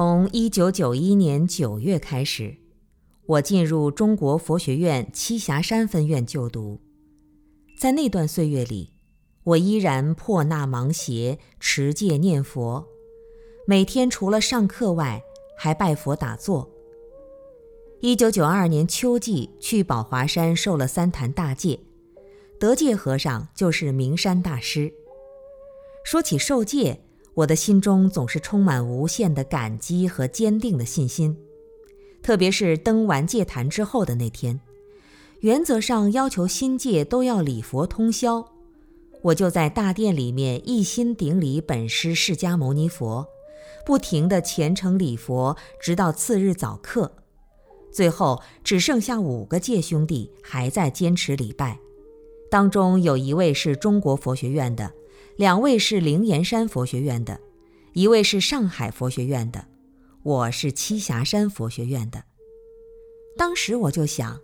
从一九九一年九月开始，我进入中国佛学院栖霞山分院就读。在那段岁月里，我依然破衲芒鞋，持戒念佛，每天除了上课外，还拜佛打坐。一九九二年秋季去宝华山受了三坛大戒，得戒和尚就是明山大师。说起受戒，我的心中总是充满无限的感激和坚定的信心，特别是登完戒坛之后的那天，原则上要求新戒都要礼佛通宵，我就在大殿里面一心顶礼本师释迦牟尼佛，不停地虔诚礼佛，直到次日早课，最后只剩下五个戒兄弟还在坚持礼拜，当中有一位是中国佛学院的。两位是灵岩山佛学院的，一位是上海佛学院的，我是栖霞山佛学院的。当时我就想，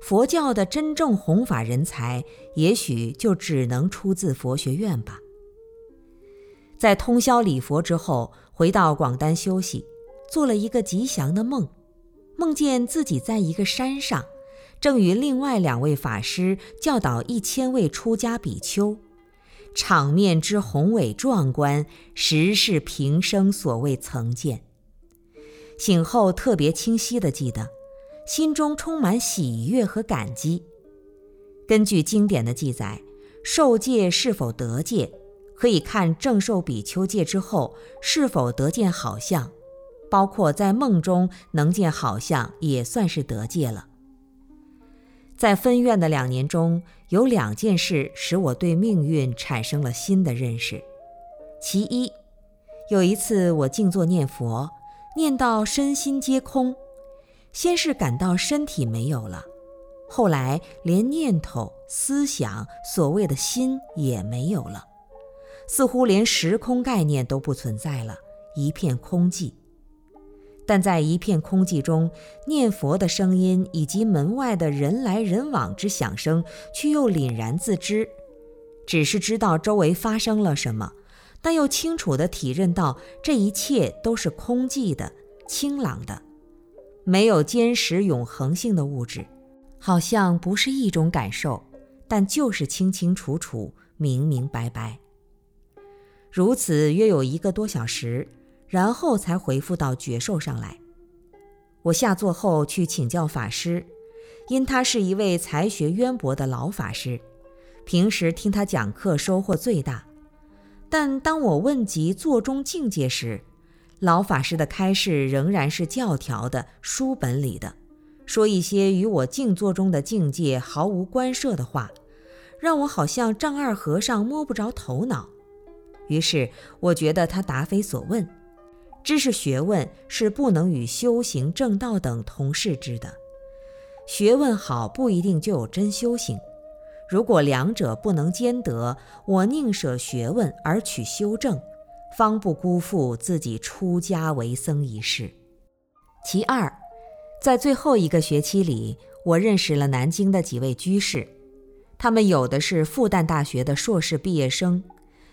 佛教的真正弘法人才，也许就只能出自佛学院吧。在通宵礼佛之后，回到广丹休息，做了一个吉祥的梦，梦见自己在一个山上，正与另外两位法师教导一千位出家比丘。场面之宏伟壮观，实是平生所未曾见。醒后特别清晰地记得，心中充满喜悦和感激。根据经典的记载，受戒是否得戒，可以看正受比丘戒之后是否得见好相，包括在梦中能见好相，也算是得戒了。在分院的两年中，有两件事使我对命运产生了新的认识。其一，有一次我静坐念佛，念到身心皆空，先是感到身体没有了，后来连念头、思想、所谓的心也没有了，似乎连时空概念都不存在了，一片空寂。但在一片空寂中，念佛的声音以及门外的人来人往之响声，却又凛然自知，只是知道周围发生了什么，但又清楚地体认到这一切都是空寂的、清朗的，没有坚实永恒性的物质，好像不是一种感受，但就是清清楚楚、明明白白。如此约有一个多小时。然后才回复到觉受上来。我下座后去请教法师，因他是一位才学渊博的老法师，平时听他讲课收获最大。但当我问及座中境界时，老法师的开示仍然是教条的、书本里的，说一些与我静坐中的境界毫无关涉的话，让我好像丈二和尚摸不着头脑。于是我觉得他答非所问。知识学问是不能与修行正道等同视之的，学问好不一定就有真修行。如果两者不能兼得，我宁舍学问而取修正，方不辜负自己出家为僧一事。其二，在最后一个学期里，我认识了南京的几位居士，他们有的是复旦大学的硕士毕业生，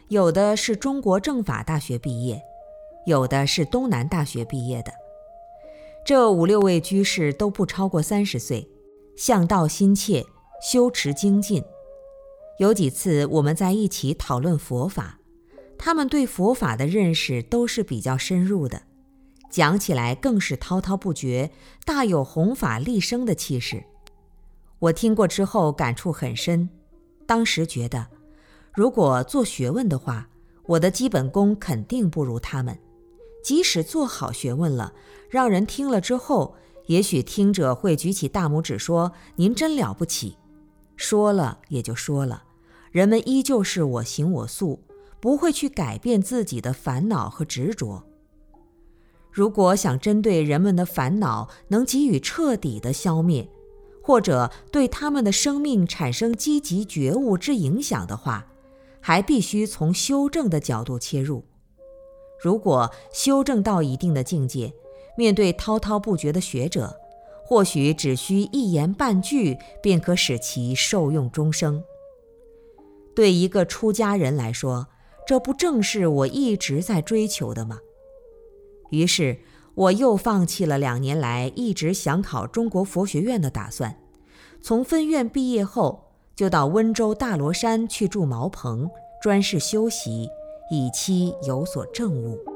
有的是中国政法大学毕业。有的是东南大学毕业的，这五六位居士都不超过三十岁，向道心切，修持精进。有几次我们在一起讨论佛法，他们对佛法的认识都是比较深入的，讲起来更是滔滔不绝，大有弘法立生的气势。我听过之后感触很深，当时觉得，如果做学问的话，我的基本功肯定不如他们。即使做好学问了，让人听了之后，也许听者会举起大拇指说：“您真了不起。”说了也就说了，人们依旧是我行我素，不会去改变自己的烦恼和执着。如果想针对人们的烦恼能给予彻底的消灭，或者对他们的生命产生积极觉悟之影响的话，还必须从修正的角度切入。如果修正到一定的境界，面对滔滔不绝的学者，或许只需一言半句便可使其受用终生。对一个出家人来说，这不正是我一直在追求的吗？于是，我又放弃了两年来一直想考中国佛学院的打算。从分院毕业后，就到温州大罗山去住茅棚，专事修习，以期有所证悟。